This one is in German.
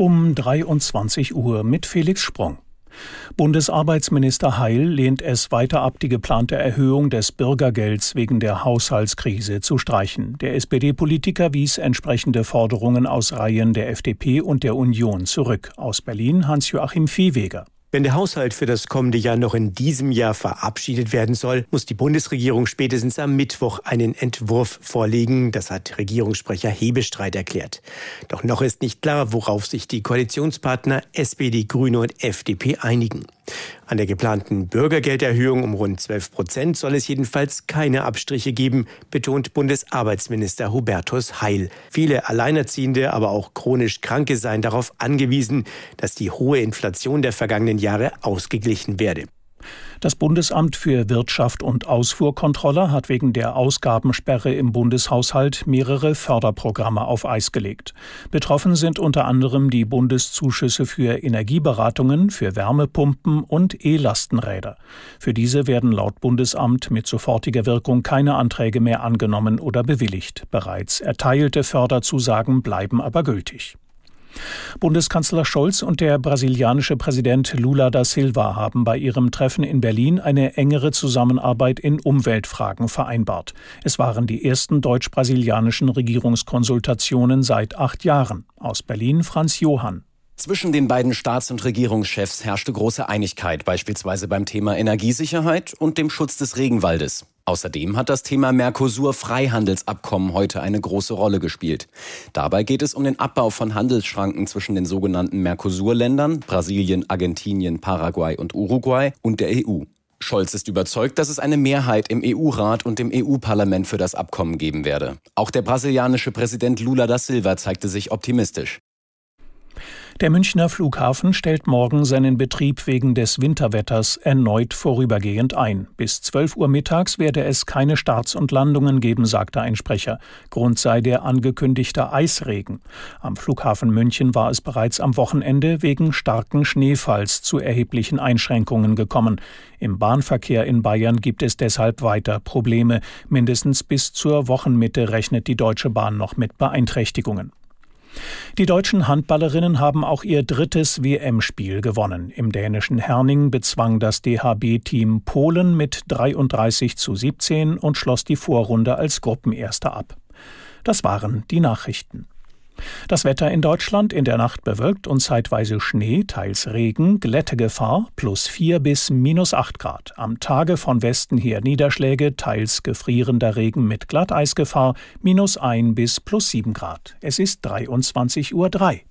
Um 23 Uhr mit Felix Sprung. Bundesarbeitsminister Heil lehnt es weiter ab, die geplante Erhöhung des Bürgergelds wegen der Haushaltskrise zu streichen. Der SPD-Politiker wies entsprechende Forderungen aus Reihen der FDP und der Union zurück. Aus Berlin Hans-Joachim Viehweger. Wenn der Haushalt für das kommende Jahr noch in diesem Jahr verabschiedet werden soll, muss die Bundesregierung spätestens am Mittwoch einen Entwurf vorlegen. Das hat Regierungssprecher Hebestreit erklärt. Doch noch ist nicht klar, worauf sich die Koalitionspartner SPD, Grüne und FDP einigen. An der geplanten Bürgergelderhöhung um rund 12 Prozent soll es jedenfalls keine Abstriche geben, betont Bundesarbeitsminister Hubertus Heil. Viele Alleinerziehende, aber auch chronisch Kranke seien darauf angewiesen, dass die hohe Inflation der vergangenen Jahre ausgeglichen werde. Das Bundesamt für Wirtschaft und Ausfuhrkontrolle hat wegen der Ausgabensperre im Bundeshaushalt mehrere Förderprogramme auf Eis gelegt. Betroffen sind unter anderem die Bundeszuschüsse für Energieberatungen, für Wärmepumpen und E-Lastenräder. Für diese werden laut Bundesamt mit sofortiger Wirkung keine Anträge mehr angenommen oder bewilligt. Bereits erteilte Förderzusagen bleiben aber gültig. Bundeskanzler Scholz und der brasilianische Präsident Lula da Silva haben bei ihrem Treffen in Berlin eine engere Zusammenarbeit in Umweltfragen vereinbart. Es waren die ersten deutsch-brasilianischen Regierungskonsultationen seit acht Jahren. Aus Berlin Franz Johann. Zwischen den beiden Staats- und Regierungschefs herrschte große Einigkeit, beispielsweise beim Thema Energiesicherheit und dem Schutz des Regenwaldes. Außerdem hat das Thema Mercosur-Freihandelsabkommen heute eine große Rolle gespielt. Dabei geht es um den Abbau von Handelsschranken zwischen den sogenannten Mercosur-Ländern Brasilien, Argentinien, Paraguay und Uruguay und der EU. Scholz ist überzeugt, dass es eine Mehrheit im EU-Rat und im EU-Parlament für das Abkommen geben werde. Auch der brasilianische Präsident Lula da Silva zeigte sich optimistisch. Der Münchner Flughafen stellt morgen seinen Betrieb wegen des Winterwetters erneut vorübergehend ein. Bis 12 Uhr mittags werde es keine Starts und Landungen geben, sagte ein Sprecher. Grund sei der angekündigte Eisregen. Am Flughafen München war es bereits am Wochenende wegen starken Schneefalls zu erheblichen Einschränkungen gekommen. Im Bahnverkehr in Bayern gibt es deshalb weiter Probleme. Mindestens bis zur Wochenmitte rechnet die Deutsche Bahn noch mit Beeinträchtigungen. Die deutschen Handballerinnen haben auch ihr drittes WM-Spiel gewonnen. Im dänischen Herning bezwang das DHB-Team Polen mit 33 zu 17 und schloss die Vorrunde als Gruppenerster ab. Das waren die Nachrichten. Das Wetter in Deutschland in der Nacht bewölkt und zeitweise Schnee, teils Regen, Glättegefahr plus 4 bis minus 8 Grad. Am Tage von Westen her Niederschläge, teils gefrierender Regen mit Glatteisgefahr minus 1 bis plus 7 Grad. Es ist 23.03 Uhr.